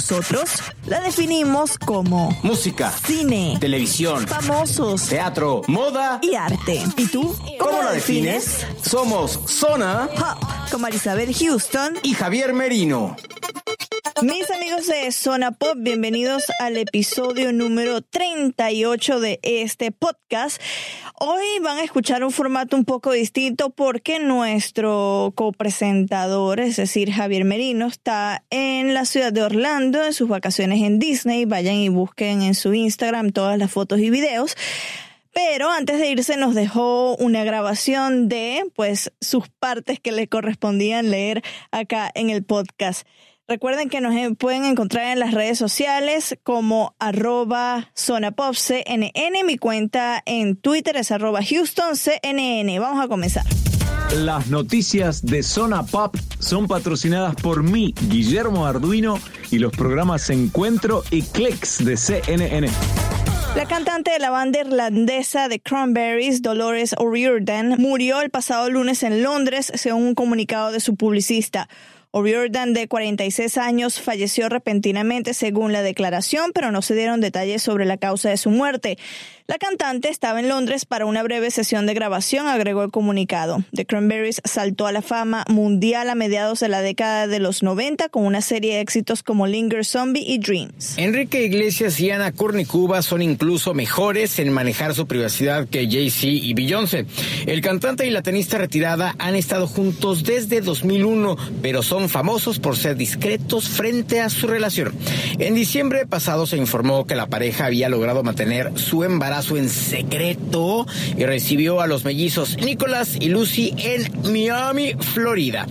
Nosotros la definimos como Música, cine, televisión, famosos teatro, moda. y arte. ¿Y tú? ¿Cómo la defines? Somos Zona Pop, con Marisabel Houston. y Javier Merino. Mis amigos de Zona Pop, bienvenidos al episodio número 38 de este podcast. Hoy van a escuchar un formato un poco distinto porque nuestro copresentador, es decir, Javier Merino, está en la ciudad de Orlando en sus vacaciones en Disney. Vayan y busquen en su Instagram todas las fotos y videos. Pero antes de irse nos dejó una grabación de pues sus partes que le correspondían leer acá en el podcast. Recuerden que nos pueden encontrar en las redes sociales como arroba zonapopcnn. Mi cuenta en Twitter es arroba HoustonCNN. Vamos a comenzar. Las noticias de Zona Pop son patrocinadas por mí, Guillermo Arduino, y los programas Encuentro y Clicks de CNN. La cantante de la banda irlandesa de Cranberries, Dolores O'Riordan, murió el pasado lunes en Londres, según un comunicado de su publicista. O'Riordan, de 46 años, falleció repentinamente según la declaración, pero no se dieron detalles sobre la causa de su muerte. La cantante estaba en Londres para una breve sesión de grabación, agregó el comunicado. The Cranberries saltó a la fama mundial a mediados de la década de los 90 con una serie de éxitos como Linger Zombie y Dreams. Enrique Iglesias y Ana Kournikova son incluso mejores en manejar su privacidad que Jay-Z y Beyoncé. El cantante y la tenista retirada han estado juntos desde 2001, pero son famosos por ser discretos frente a su relación. En diciembre pasado se informó que la pareja había logrado mantener su embarazo en secreto y recibió a los mellizos Nicolás y Lucy en Miami, Florida.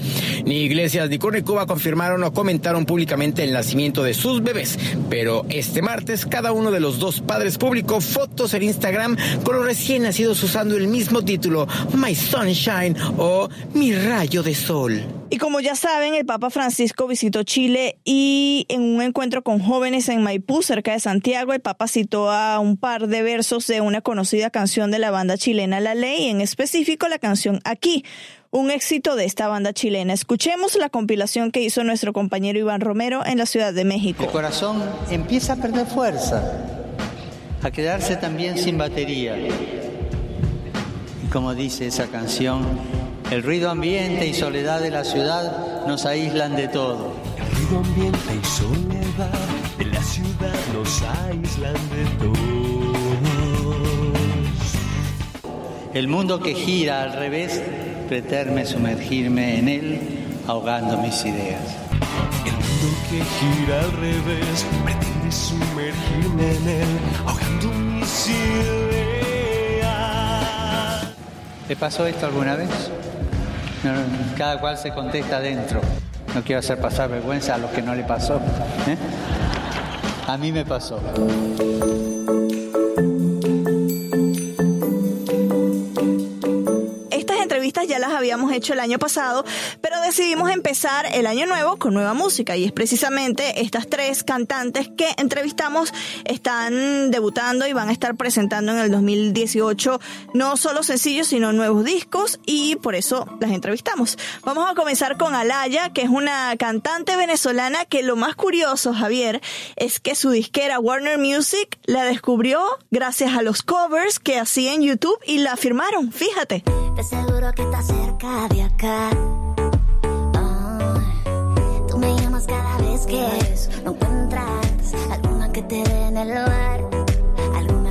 Ni Iglesias ni Kournikova confirmaron o comentaron públicamente el nacimiento de sus bebés, pero este martes cada uno de los dos padres publicó fotos en Instagram con los recién nacidos usando el mismo título, My Sunshine o Mi Rayo de Sol. Y como ya saben, el Papa Francisco visitó Chile y en un encuentro con jóvenes en Maipú, cerca de Santiago, el Papa citó a un par de versos de una conocida canción de la banda chilena La Ley, en específico la canción Aquí, un éxito de esta banda chilena. Escuchemos la compilación que hizo nuestro compañero Iván Romero en la Ciudad de México. El corazón empieza a perder fuerza, a quedarse también sin batería. Y como dice esa canción, el ruido ambiente y soledad de la ciudad nos aíslan de todo. El ruido ambiente y soledad de la ciudad nos aíslan de todos. El mundo que gira al revés pretende sumergirme en él, ahogando mis ideas. El mundo que gira al revés pretende sumergirme en él, ahogando mis ideas. ¿Te pasó esto alguna vez? Cada cual se contesta adentro. No quiero hacer pasar vergüenza a los que no le pasó. ¿eh? A mí me pasó. Estas entrevistas ya las habíamos hecho el año pasado, pero decidimos empezar el año nuevo con nueva música y es precisamente estas tres cantantes que entrevistamos están debutando y van a estar presentando en el 2018 no solo sencillos sino nuevos discos y por eso las entrevistamos. Vamos a comenzar con Alaya, que es una cantante venezolana que lo más curioso, Javier, es que su disquera Warner Music la descubrió gracias a los covers que hacía en YouTube y la firmaron, fíjate. Me llamas cada vez que no encuentras alguna que te dé en el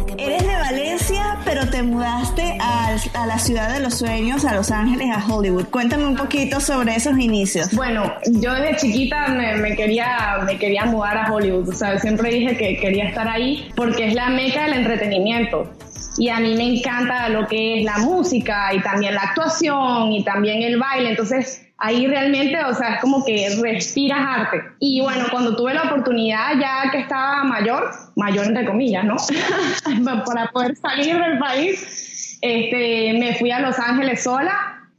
que Eres de Valencia, pero te mudaste a, a la ciudad de los sueños, a Los Ángeles, a Hollywood. Cuéntame un poquito sobre esos inicios. Bueno, yo desde chiquita me, quería, me quería mudar a Hollywood. O sea, siempre dije que quería estar ahí porque es la meca del entretenimiento y a mí me encanta lo que es la música y también la actuación y también el baile. Entonces, ahí realmente, o sea, es como que respiras arte. Y bueno, cuando tuve la oportunidad, ya que estaba mayor, mayor entre comillas, ¿no? Para poder salir del país, este, me fui a Los Ángeles sola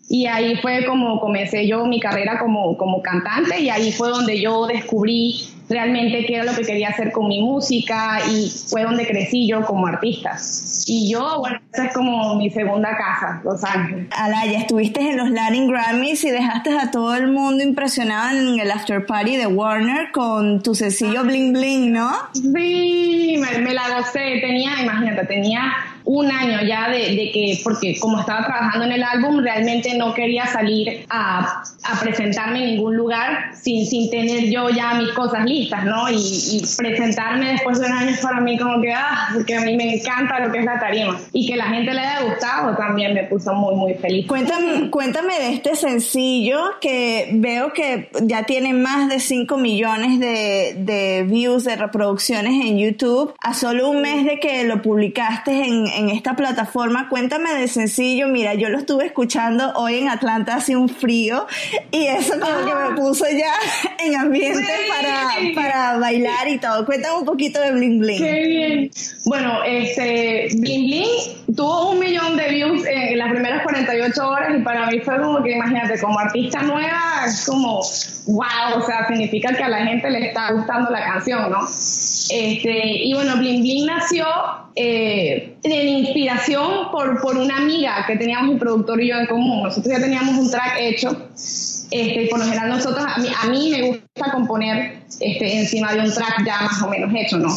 y ahí fue como comencé yo mi carrera como, como cantante y ahí fue donde yo descubrí realmente qué era lo que quería hacer con mi música y fue donde crecí yo como artista. Y yo, bueno, esa es como mi segunda casa, Los Ángeles. Alaya, estuviste en los Latin Grammys y dejaste a todo el mundo impresionado en el after party de Warner con tu sencillo Bling Bling, ¿no? Sí, me, me la gocé. Tenía, imagínate, tenía un año ya de, que, porque como estaba trabajando en el álbum, realmente no quería salir a, a presentarme en ningún lugar sin, sin tener yo ya mis cosas listas, ¿no? Y, presentarme después de un año para mí como que, ah, porque a mí me encanta lo que es la tarima. Y que la gente le haya gustado también me puso muy, muy feliz. Cuéntame, cuéntame de este sencillo que veo que ya tiene más de 5 millones de, de views, de reproducciones en YouTube, a solo un mes de que lo publicaste en en esta plataforma. Cuéntame de sencillo. Mira, yo lo estuve escuchando hoy en Atlanta, hace un frío y eso como que me ah. puso ya en ambiente para, para bailar y todo. Cuéntame un poquito de Bling Bling. Qué bien. Bueno, este, Bling Bling tuvo un millón de views en las primeras 48 horas y para mí fue como que, imagínate, como artista nueva, es como, wow, o sea, significa que a la gente le está gustando la canción, ¿no? Este, y bueno, Bling Bling nació eh, en inspiración por, por una amiga que teníamos un productor y yo en común. Nosotros ya teníamos un track hecho. Este, por lo general a mí, a mí me gusta componer este, encima de un track ya más o menos hecho, ¿no?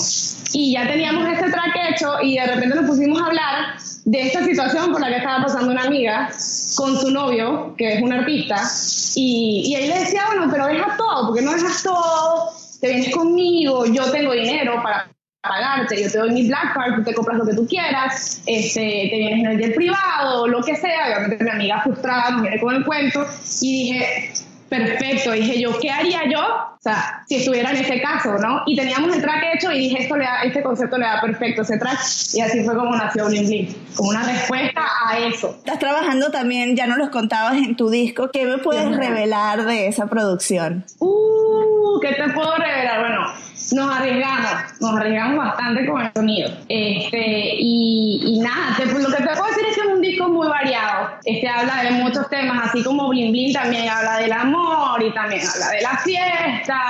Y ya teníamos este track hecho y de repente nos pusimos a hablar de esta situación por la que estaba pasando una amiga con su novio, que es un artista, y, y ahí le decía, bueno, pero deja todo, porque no dejas todo, te vienes conmigo, yo tengo dinero para pagarte, yo te doy mi Black Card, tú te compras lo que tú quieras, este, te vienes en el jet privado, lo que sea, obviamente mi amiga frustrada me viene con el cuento y dije, perfecto, dije yo, ¿qué haría yo? O sea, si estuviera en ese caso, ¿no? Y teníamos el track hecho y dije, esto le da, este concepto le da perfecto ese track y así fue como nació Bling Bling, como una respuesta a eso. Estás trabajando también, ya no los contabas en tu disco, ¿qué me puedes revelar de esa producción? Uh, ¿qué te puedo revelar? Bueno, nos arriesgamos, nos arriesgamos bastante con el sonido. Este, y, nada, lo que te puedo decir es que es un disco muy variado. Este habla de muchos temas, así como Bling Bling también habla del amor y también habla de la fiesta.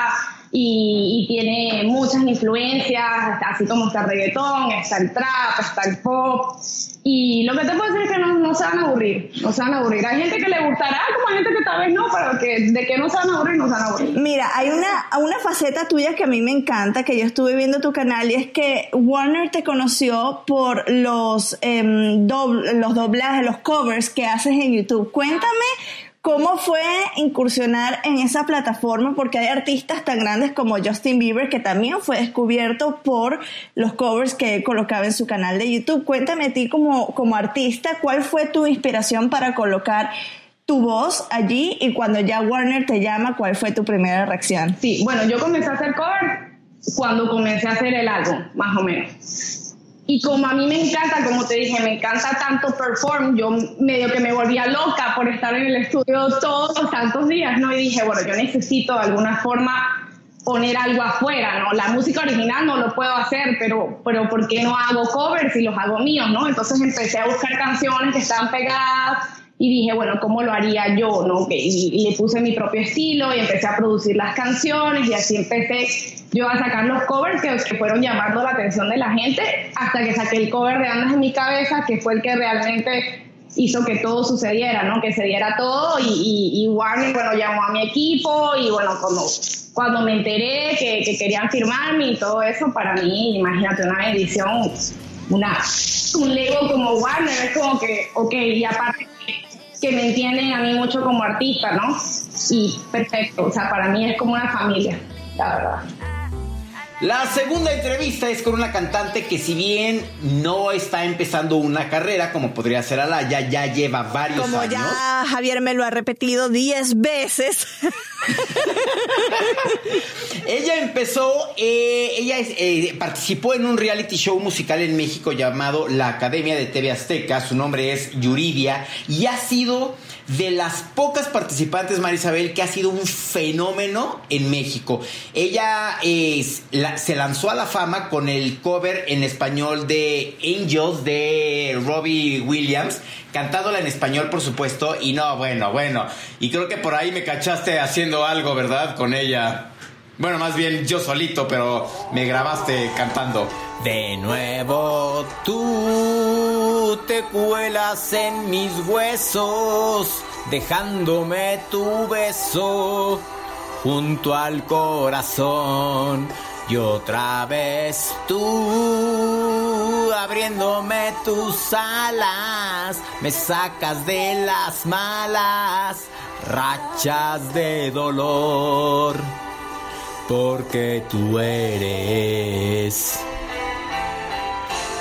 Y, y, tiene muchas influencias, así como está el reggaetón, está el trap, está el pop. Y lo que te puedo decir es que no, no, se van a aburrir, no se van a aburrir. Hay gente que le gustará, como hay gente que tal vez no, pero que de que no se van a aburrir, no se van a aburrir. Mira, hay una, una faceta tuya que a mí me encanta, que yo estuve viendo tu canal, y es que Warner te conoció por los, eh, los doblajes, los covers que haces en YouTube. Cuéntame ¿Cómo fue incursionar en esa plataforma? Porque hay artistas tan grandes como Justin Bieber que también fue descubierto por los covers que colocaba en su canal de YouTube. Cuéntame a ti como, como artista, ¿cuál fue tu inspiración para colocar tu voz allí y cuando ya Warner te llama, ¿cuál fue tu primera reacción? Sí, bueno, yo comencé a hacer cover cuando comencé a hacer el álbum, más o menos. Y como a mí me encanta, como te dije, me encanta tanto perform, yo medio que me volvía loca por estar en el estudio todos los tantos días, ¿no? Y dije, bueno, yo necesito de alguna forma poner algo afuera, ¿no? La música original no lo puedo hacer, pero, pero ¿por qué no hago covers y los hago míos, ¿no? Entonces empecé a buscar canciones que estaban pegadas y dije, bueno, ¿cómo lo haría yo? ¿no? Y, le puse mi propio estilo y empecé a producir las canciones y así empecé yo a sacar los covers que, fueron llamando la atención de la gente hasta que saqué el cover de Andas en mi cabeza, que fue el que realmente hizo que todo sucediera, ¿no? Que se diera todo y, Warner, bueno, llamó a mi equipo y bueno, cuando, cuando me enteré que, que querían firmarme y todo eso, para mí, imagínate, una edición, una, un Lego como Warner, es como que, ok, y aparte que me entienden a mí mucho como artista, ¿no? Y perfecto, o sea, para mí es como una familia, la verdad. La segunda entrevista es con una cantante que si bien no está empezando una carrera como podría ser Alaya, ya lleva varios Como años. ya Javier me lo ha repetido 10 veces. Ella empezó, eh, ella eh, participó en un reality show musical en México llamado La Academia de TV Azteca. Su nombre es Yuridia y ha sido de las pocas participantes, Marisabel, que ha sido un fenómeno en México. Ella se lanzó a la fama con el cover en español de Angels de Robbie Williams, cantándola en español, por supuesto. Y no, bueno, bueno. Y creo que por ahí me cachaste haciendo algo, ¿verdad? Con ella. Bueno, más bien yo solito, pero me grabaste cantando. De nuevo tú te cuelas en mis huesos, dejándome tu beso junto al corazón. Y otra vez tú abriéndome tus alas, me sacas de las malas rachas de dolor porque tú eres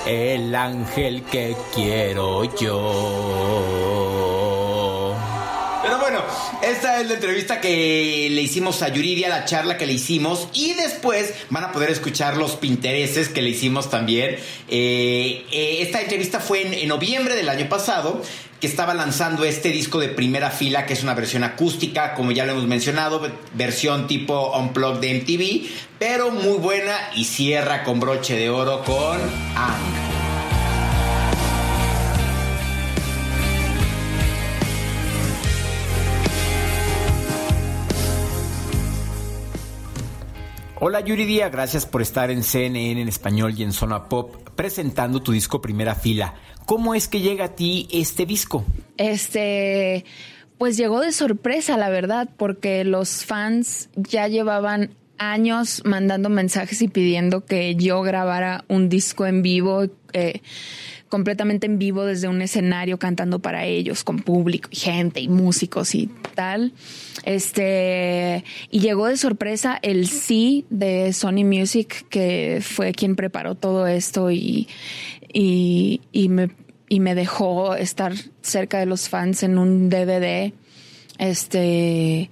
el ángel que quiero yo. Pero bueno, esta es la entrevista que le hicimos a Yuridia, la charla que le hicimos, y después van a poder escuchar los pintereses que le hicimos también. Eh, eh, esta entrevista fue en, en noviembre del año pasado, que estaba lanzando este disco de primera fila, que es una versión acústica, como ya lo hemos mencionado, versión tipo Unplugged de MTV, pero muy buena y cierra con broche de oro con Ángel. Hola Yuridia, gracias por estar en CNN en español y en Zona Pop presentando tu disco Primera Fila. ¿Cómo es que llega a ti este disco? Este, pues llegó de sorpresa, la verdad, porque los fans ya llevaban años mandando mensajes y pidiendo que yo grabara un disco en vivo, eh, completamente en vivo desde un escenario cantando para ellos, con público y gente y músicos y tal. Este, y llegó de sorpresa el sí de Sony Music, que fue quien preparó todo esto y, y, me, y me dejó estar cerca de los fans en un DVD. Este,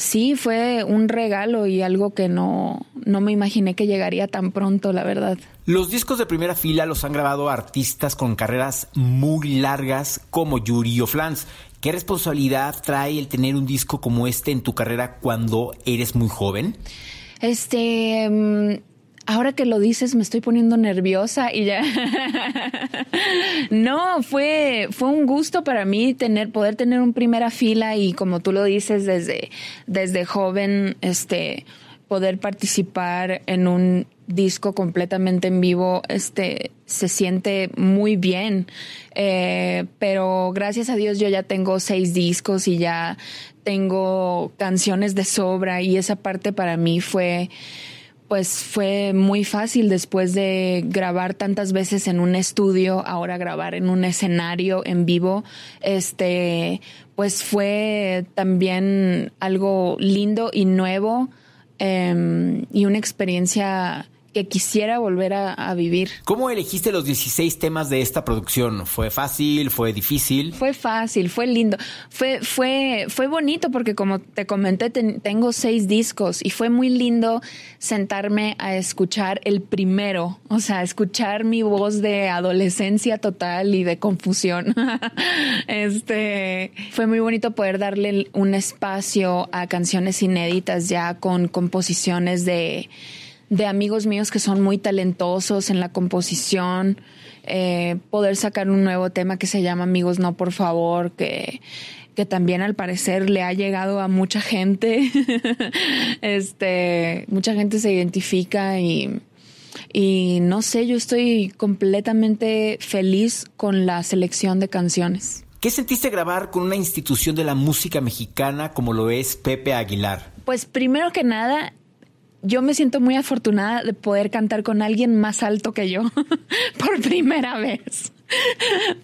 sí, fue un regalo y algo que no, no me imaginé que llegaría tan pronto, la verdad. Los discos de primera fila los han grabado artistas con carreras muy largas como Yuri o Flans. ¿Qué responsabilidad trae el tener un disco como este en tu carrera cuando eres muy joven? Este, mm, ahora que lo dices me estoy poniendo nerviosa y ya. no, fue, fue un gusto para mí tener, poder tener un primera fila y como tú lo dices desde, desde joven, este, poder participar en un disco completamente en vivo, este, se siente muy bien. Eh, pero gracias a Dios yo ya tengo seis discos y ya tengo canciones de sobra y esa parte para mí fue, pues fue muy fácil después de grabar tantas veces en un estudio, ahora grabar en un escenario en vivo, este, pues fue también algo lindo y nuevo eh, y una experiencia que quisiera volver a, a, vivir. ¿Cómo elegiste los 16 temas de esta producción? ¿Fue fácil? ¿Fue difícil? Fue fácil, fue lindo. Fue, fue, fue bonito porque como te comenté, ten, tengo seis discos y fue muy lindo sentarme a escuchar el primero, o sea, escuchar mi voz de adolescencia total y de confusión. este, fue muy bonito poder darle un espacio a canciones inéditas ya con composiciones de de amigos míos que son muy talentosos en la composición, eh, poder sacar un nuevo tema que se llama Amigos No por favor, que, que también al parecer le ha llegado a mucha gente. este, mucha gente se identifica y, y no sé, yo estoy completamente feliz con la selección de canciones. ¿Qué sentiste grabar con una institución de la música mexicana como lo es Pepe Aguilar? Pues primero que nada, yo me siento muy afortunada de poder cantar con alguien más alto que yo por primera vez.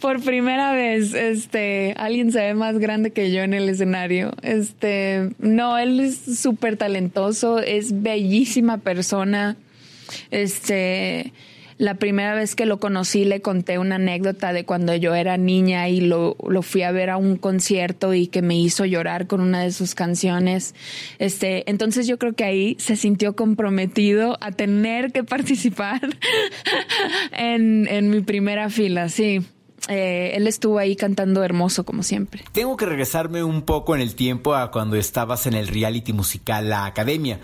Por primera vez, este, alguien se ve más grande que yo en el escenario. Este, no, él es súper talentoso, es bellísima persona. Este, la primera vez que lo conocí le conté una anécdota de cuando yo era niña y lo, lo, fui a ver a un concierto y que me hizo llorar con una de sus canciones. Este, entonces yo creo que ahí se sintió comprometido a tener que participar en, en mi primera fila, sí. Eh, él estuvo ahí cantando hermoso como siempre. Tengo que regresarme un poco en el tiempo a cuando estabas en el reality musical La Academia.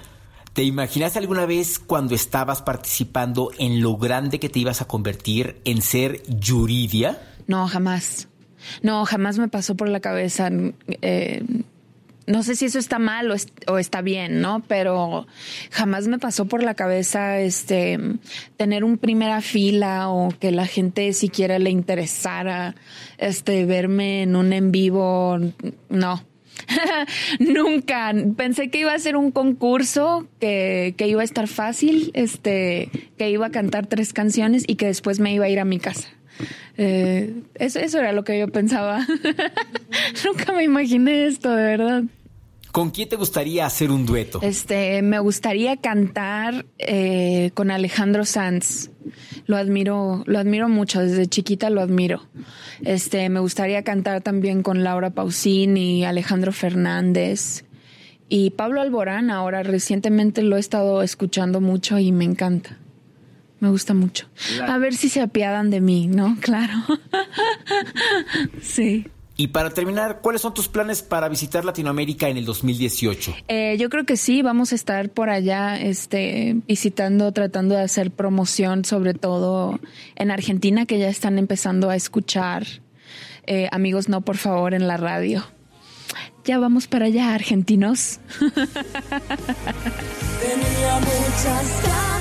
¿Te imaginaste alguna vez cuando estabas participando en lo grande que te ibas a convertir en ser Yuridia? No, jamás. No, jamás me pasó por la cabeza. Eh, no sé si eso está mal o, o, está bien, ¿no? Pero jamás me pasó por la cabeza este tener un primera fila o que la gente siquiera le interesara este verme en un en vivo. No. Nunca. Pensé que iba a ser un concurso, que, que, iba a estar fácil, este, que iba a cantar tres canciones y que después me iba a ir a mi casa. Eh, eso, eso era lo que yo pensaba. Nunca me imaginé esto, de verdad. ¿Con quién te gustaría hacer un dueto? Este, me gustaría cantar eh, con Alejandro Sanz. Lo admiro, lo admiro mucho, desde chiquita lo admiro. Este, me gustaría cantar también con Laura Pausini, Alejandro Fernández y Pablo Alborán. Ahora recientemente lo he estado escuchando mucho y me encanta. Me gusta mucho. A ver si se apiadan de mí, ¿no? Claro. sí. Y para terminar, ¿cuáles son tus planes para visitar Latinoamérica en el 2018? Eh, yo creo que sí, vamos a estar por allá este, visitando, tratando de hacer promoción, sobre todo en Argentina, que ya están empezando a escuchar eh, Amigos No, por favor, en la radio. Ya vamos para allá, argentinos. Tenía muchas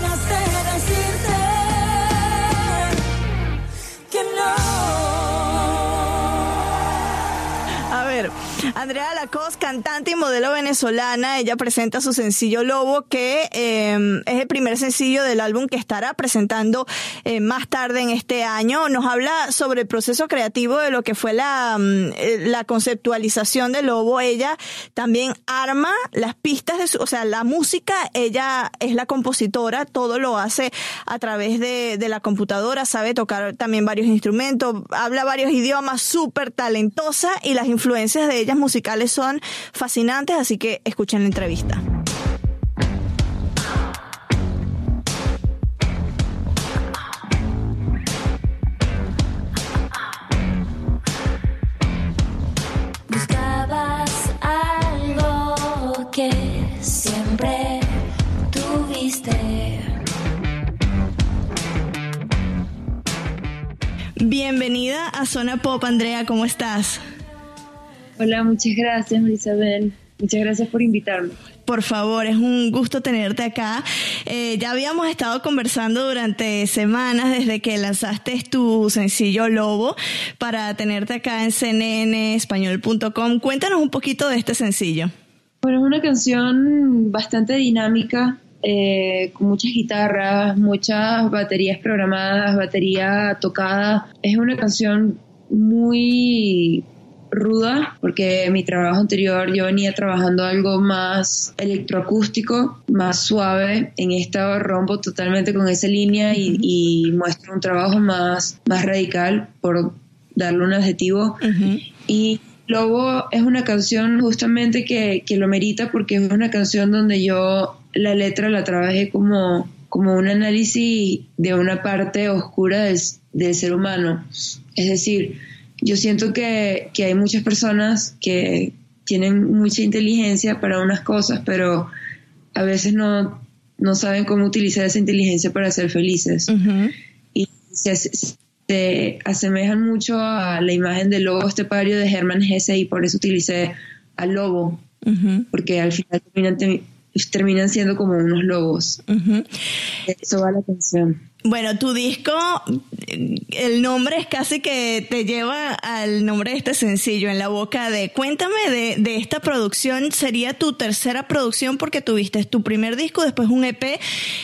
Andrea Lacoste, cantante y modelo venezolana, ella presenta su sencillo Lobo, que eh, es el primer sencillo del álbum que estará presentando eh, más tarde en este año. Nos habla sobre el proceso creativo de lo que fue la, la conceptualización de Lobo. Ella también arma las pistas de su, o sea, la música, ella es la compositora, todo lo hace a través de, la computadora, sabe tocar también varios instrumentos, habla varios idiomas, súper talentosa y las influencias de musicales son fascinantes, así que escuchen la entrevista. Buscabas algo que siempre tuviste. Bienvenida a Zona Pop, Andrea, ¿cómo estás? Hola, muchas gracias, Isabel. Muchas gracias por invitarme. Por favor, es un gusto tenerte acá. Eh, ya habíamos estado conversando durante semanas desde que lanzaste tu sencillo Lobo para tenerte acá en cnnespañol.com. Cuéntanos un poquito de este sencillo. Bueno, es una canción bastante dinámica, eh, con muchas guitarras, muchas baterías programadas, batería tocada. Es una canción muy ruda porque mi trabajo anterior yo venía trabajando algo más electroacústico, más suave. En esta rompo totalmente con esa línea y, y muestro un trabajo más, más radical por darle un adjetivo. Y Lobo es una canción justamente que, que lo merita porque es una canción donde yo la letra la trabajé como, como un análisis de una parte oscura del, del ser humano. Es decir, yo siento que, que, hay muchas personas que tienen mucha inteligencia para unas cosas, pero a veces no, no saben cómo utilizar esa inteligencia para ser felices. Uh -huh. Y se, se, asemejan mucho a la imagen del lobo estepario de Hermann Hesse y por eso utilicé al lobo, uh -huh. porque al final terminan, terminan siendo como unos lobos. Uh -huh. Eso va la canción. Bueno, tu disco, el nombre es casi que te lleva al nombre de este sencillo, en la boca de... Cuéntame de, de, esta producción, sería tu tercera producción porque tuviste tu primer disco, después un EP,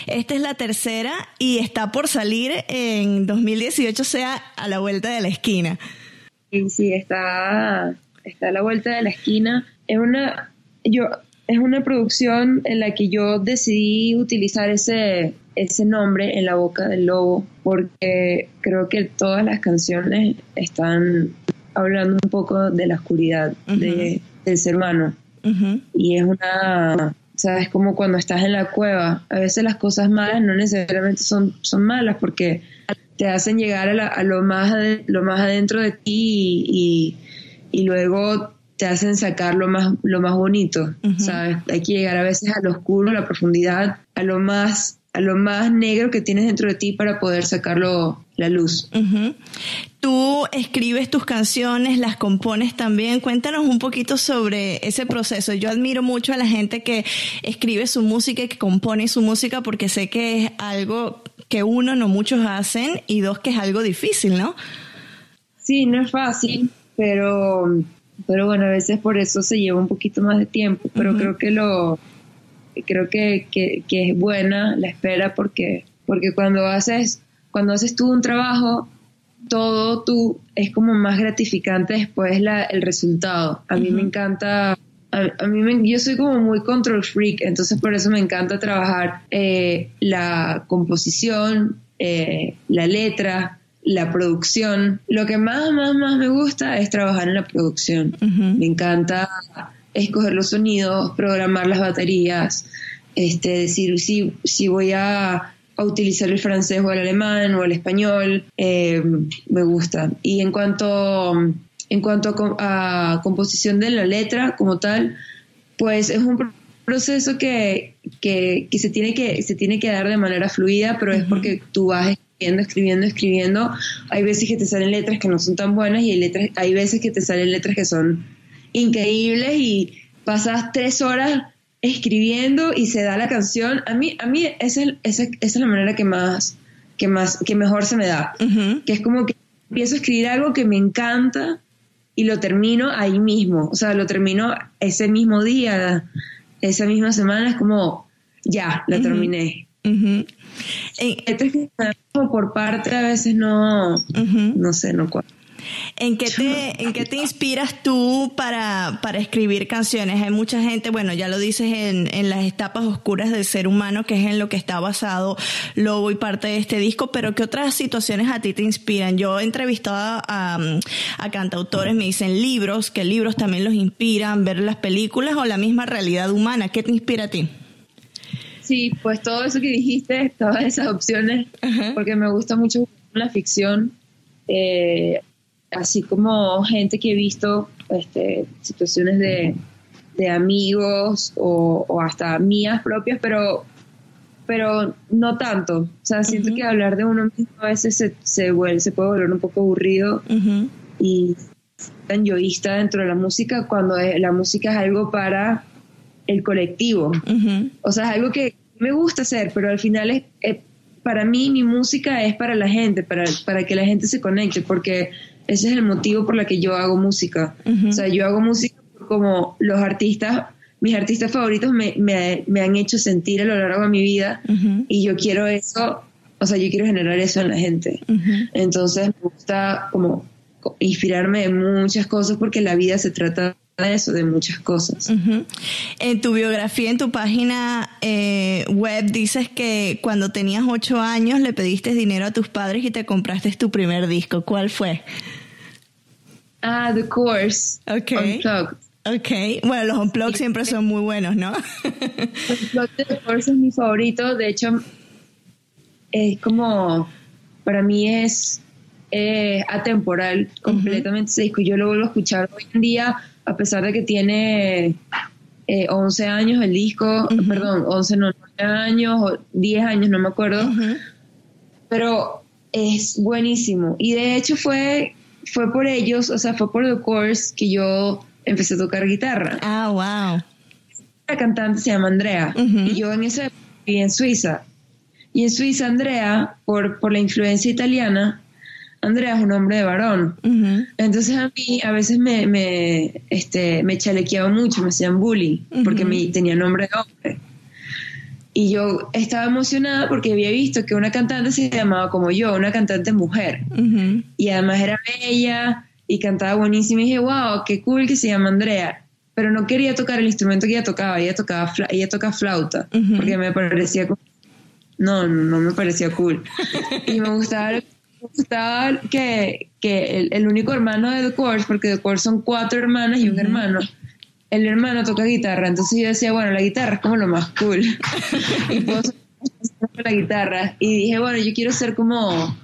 esta es la tercera y está por salir en 2018, o sea, a la vuelta de la esquina. Sí, sí, está, está a la vuelta de la esquina. Es una, yo, es una producción en la que yo decidí utilizar ese ese nombre en la boca del lobo porque creo que todas las canciones están hablando un poco de la oscuridad de, del ser humano. Y es una, sabes, como cuando estás en la cueva, a veces las cosas malas no necesariamente son, son malas porque te hacen llegar a, lo, más lo más adentro de ti y, y, luego te hacen sacar lo más, lo más bonito, ¿sabes? Hay que llegar a veces a lo oscuro, a la profundidad, a lo más a lo más negro que tienes dentro de ti para poder sacarlo la luz. Tú escribes tus canciones, las compones también. Cuéntanos un poquito sobre ese proceso. Yo admiro mucho a la gente que escribe su música y que compone su música porque sé que es algo que uno, no muchos hacen y dos, que es algo difícil, ¿no? Sí, no es fácil, pero, pero bueno, a veces por eso se lleva un poquito más de tiempo, pero creo que lo, creo que, es buena la espera porque, porque cuando haces, cuando haces tú un trabajo, todo tú es como más gratificante después la, el resultado. A mí me encanta, a, mí yo soy como muy control freak, entonces por eso me encanta trabajar eh, la composición, eh, la letra, la producción. Lo que más, más, más me gusta es trabajar en la producción. Me encanta escoger los sonidos, programar las baterías, este, decir si, si voy a, utilizar el francés o el alemán o el español, eh, me gusta. Y en cuanto, en cuanto a, composición de la letra como tal, pues es un proceso que, que, se, tiene que se tiene que dar de manera fluida, pero es porque tú vas escribiendo, escribiendo, escribiendo. Hay veces que te salen letras que no son tan buenas y hay, letras, hay veces que te salen letras que son increíbles y pasas tres horas escribiendo y se da la canción. A mí, a mí esa, es la manera que más, que más, que mejor se me da. Que es como que empiezo a escribir algo que me encanta y lo termino ahí mismo. O sea, lo termino ese mismo día, esa misma semana, es como, ya, la terminé. Como por parte a veces no, no sé, no cuál. ¿En qué te, en qué te inspiras tú para, para escribir canciones? Hay mucha gente, bueno, ya lo dices en, en las etapas oscuras del ser humano, que es en lo que está basado Lobo y parte de este disco, pero ¿qué otras situaciones a ti te inspiran? Yo he entrevistado a, a, cantautores, me dicen libros, que libros también los inspiran, ver las películas o la misma realidad humana. ¿Qué te inspira a ti? Sí, pues todo eso que dijiste, todas esas opciones, porque me gusta mucho la ficción. Eh, así como gente que he visto este, situaciones de, amigos o, hasta mías propias, pero, pero no tanto. O sea, siento que hablar de uno mismo a veces se, se, vuelve, se puede volver un poco aburrido y tan yoísta dentro de la música cuando la música es algo para el colectivo. O sea, es algo que me gusta hacer, pero al final es, para mí mi música es para la gente, para, para que la gente se conecte, porque ese es el motivo por el que yo hago música. O sea, yo hago música como los artistas, mis artistas favoritos me, me, han hecho sentir a lo largo de mi vida y yo quiero eso, o sea, yo quiero generar eso en la gente. Entonces me gusta como inspirarme de muchas cosas porque la vida se trata de eso, de muchas cosas. En tu biografía, en tu página eh, web, dices que cuando tenías ocho años le pediste dinero a tus padres y te compraste tu primer disco. ¿Cuál fue? Ah, The Course. Ok. Unplugged. Ok, bueno, los Unplugged siempre son muy buenos, ¿no? Unplugged de The Course es mi favorito, de hecho, es como, para mí es eh, atemporal completamente ese disco. Yo lo vuelvo a escuchar hoy en día, a pesar de que tiene eh, 11 años el disco, perdón, 11, no, 9 años o 10 años, no me acuerdo, pero es buenísimo. Y de hecho fue fue por ellos, o sea, fue por The Course que yo empecé a tocar guitarra. Ah, wow. La cantante se llama Andrea y yo en ese viví en Suiza. Y en Suiza, Andrea, por, por la influencia italiana, Andrea es un hombre de varón. Entonces a mí a veces me, me, este, me chalequeaba mucho, me hacían bullying, porque me, tenía nombre de hombre. Y yo estaba emocionada porque había visto que una cantante se llamaba como yo, una cantante mujer. Y además era bella y cantaba buenísimo. Y dije, wow, qué cool que se llama Andrea. Pero no quería tocar el instrumento que ella tocaba. Ella tocaba ella toca flauta porque me parecía como no, no me parecía cool. Y me gustaba, gustaba que, que el, el único hermano de The Course, porque The Course son cuatro hermanas y un hermano, el hermano toca guitarra, entonces yo decía, bueno, la guitarra es como lo más cool. y puedo hacer la guitarra. Y dije, bueno, yo quiero ser como, o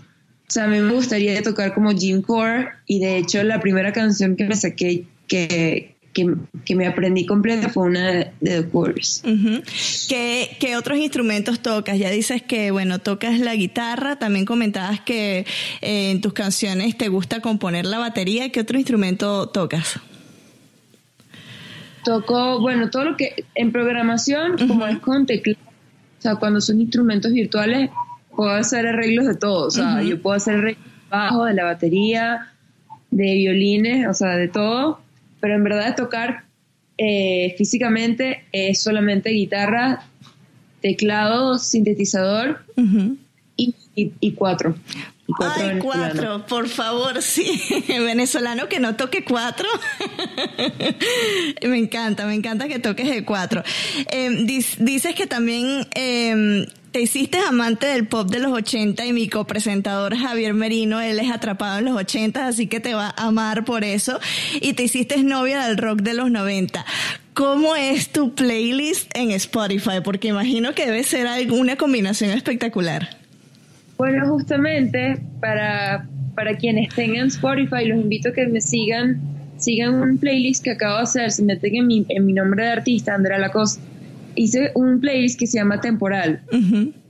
sea, a mí me gustaría tocar como Jim Core, y de hecho la primera canción que me saqué, que, que, que me aprendí completa fue una de, The Course. Ujú. ¿Qué, qué otros instrumentos tocas? Ya dices que, bueno, tocas la guitarra, también comentabas que eh, en tus canciones te gusta componer la batería. ¿Qué otro instrumento tocas? Toco, bueno, todo lo que en programación, como es con teclado, o sea, cuando son instrumentos virtuales, puedo hacer arreglos de todo. O sea, Ujú. yo puedo hacer arreglos de bajo, de la batería, de violines, o sea, de todo. Pero en verdad tocar eh, físicamente es solamente guitarra, teclado, sintetizador y, y- y cuatro. Ay, cuatro, por favor, sí. Venezolano que no toque cuatro. me encanta, me encanta que toques el cuatro. Eh, dis- dices que también eh, te hiciste amante del pop de los 80 y mi copresentador Javier Merino, él es atrapado en los 80, así que te va a amar por eso. Y te hiciste novia del rock de los 90. ¿Cómo es tu playlist en Spotify? Porque imagino que debe ser alguna combinación espectacular. Bueno, justamente para, para quienes tengan Spotify, los invito a que me sigan, sigan un playlist que acabo de hacer, se meten en mi, en mi nombre de artista, Andrea Lacoste. Hice un playlist que se llama Temporal.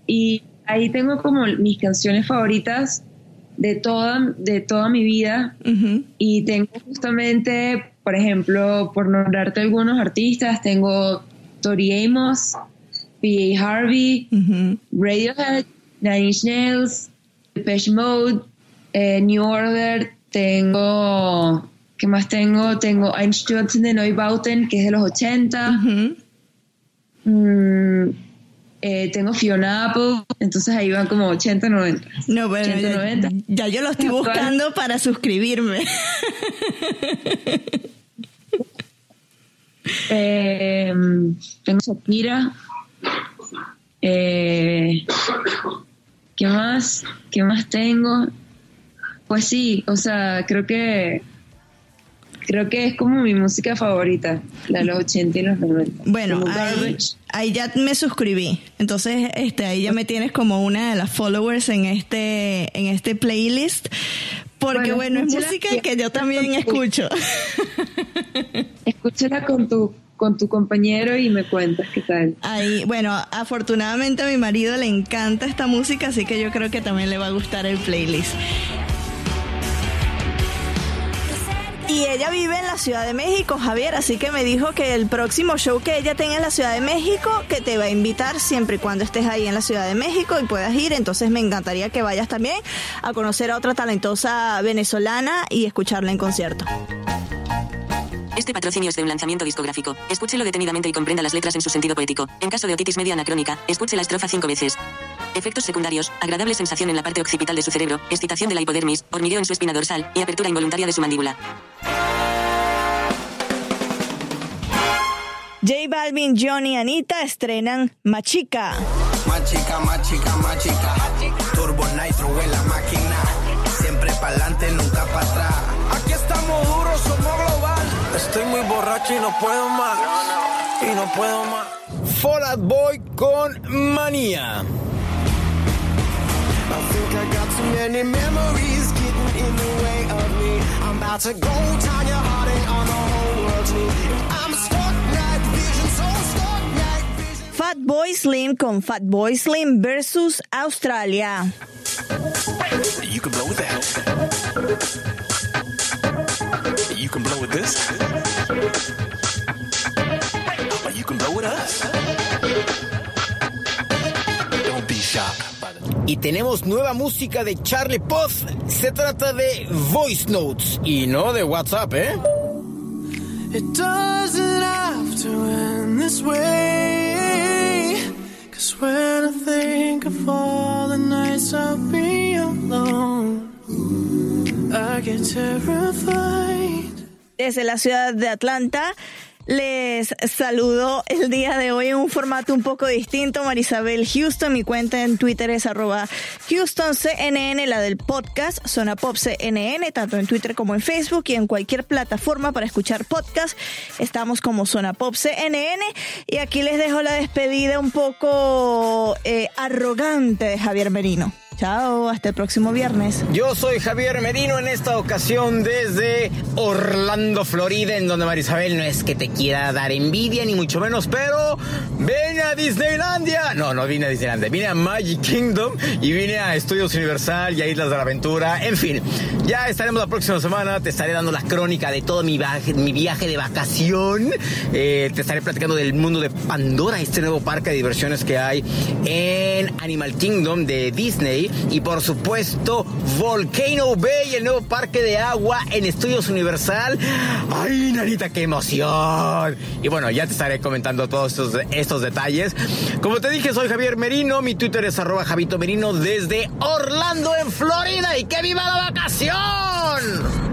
Y ahí tengo como mis canciones favoritas de toda, de toda mi vida. Y tengo justamente, por ejemplo, por nombrarte algunos artistas, tengo Tori Amos, P.A. Harvey, Radiohead, Nine Inch Nails, Depeche Mode, eh, New Order, tengo, ¿qué más tengo? Tengo Einstürzen de Neubauten, que es de los 80. Mm, eh, tengo Fiona Apple, entonces ahí van como 80, 90. No, bueno, 80, ya, 90. ya yo lo estoy buscando para suscribirme. Eh, tengo Shakira. Eh, ¿Qué más? ¿Qué más tengo? Pues sí, o sea, creo que creo que es como mi música favorita, la de los 80 y los 90. Bueno, ahí, ahí ya me suscribí. Entonces, este, ahí ya me tienes como una de las followers en este, en este playlist. Porque bueno, Bueno, es música que yo también escucho. Escúchala con tu con tu compañero y me cuentas qué tal. Ahí, bueno, afortunadamente a mi marido le encanta esta música, así que yo creo que también le va a gustar el playlist. Y ella vive en la Ciudad de México, Javier, así que me dijo que el próximo show que ella tenga en la Ciudad de México, que te va a invitar siempre y cuando estés ahí en la Ciudad de México y puedas ir. Entonces me encantaría que vayas también a conocer a otra talentosa venezolana y escucharla en concierto. Este patrocinio es de un lanzamiento discográfico. Escúchelo detenidamente y comprenda las letras en su sentido poético. En caso de otitis media anacrónica, escuche la estrofa cinco veces. Efectos secundarios, agradable sensación en la parte occipital de su cerebro, excitación de la hipodermis, hormigueo en su espina dorsal y apertura involuntaria de su mandíbula. J Balvin, Johnny y Anita estrenan Machica. Machica, machica, machica. Turbo Nitro en la máquina. Siempre pa'lante, nunca para atrás. Aquí estamos duros, somos global. Estoy muy borracho y no puedo más. Y no puedo más. Fall Out Boy con Manía. I think I got too many memories getting in the way of me. I'm about to go down your heart and on the whole world's me. I'm Fat Boy Slim con Fat Boy Slim versus Australia. You can blow with that. You can blow with this. Or you can blow with us. Don't be shocked Y tenemos nueva música de Charlie Puth. Se trata de Voice Notes y no de WhatsApp, ¿eh? It doesn't have to end this way. When I think of all the nights I'll be alone, I get terrified. Desde la ciudad de Atlanta, Les saludo el día de hoy en un formato un poco distinto. Marisabel Houston, mi cuenta en Twitter es arroba HoustonCNN, la del podcast Zona Pop CNN, tanto en Twitter como en Facebook y en cualquier plataforma para escuchar podcast. Estamos como Zona Pop CNN y aquí les dejo la despedida un poco eh, arrogante de Javier Merino. Chao, hasta el próximo viernes. Yo soy Javier Merino en esta ocasión desde Orlando, Florida, en donde Marisabel no es que te quiera dar envidia ni mucho menos, pero ven a Disneylandia. No, no vine a Disneylandia, vine a Magic Kingdom y vine a Estudios Universal y a Islas de la Aventura. En fin, ya estaremos la próxima semana, te estaré dando la crónica de todo mi viaje, de vacación. Eh, te estaré platicando del mundo de Pandora, este nuevo parque de diversiones que hay en Animal Kingdom de Disney y por supuesto Volcano Bay, el nuevo parque de agua en Estudios Universal. ¡Ay, Narita, qué emoción! Y bueno, ya te estaré comentando todos estos, estos detalles. Como te dije, soy Javier Merino, mi Twitter es arroba Javito Merino desde Orlando, en Florida. ¡Y que viva la vacación!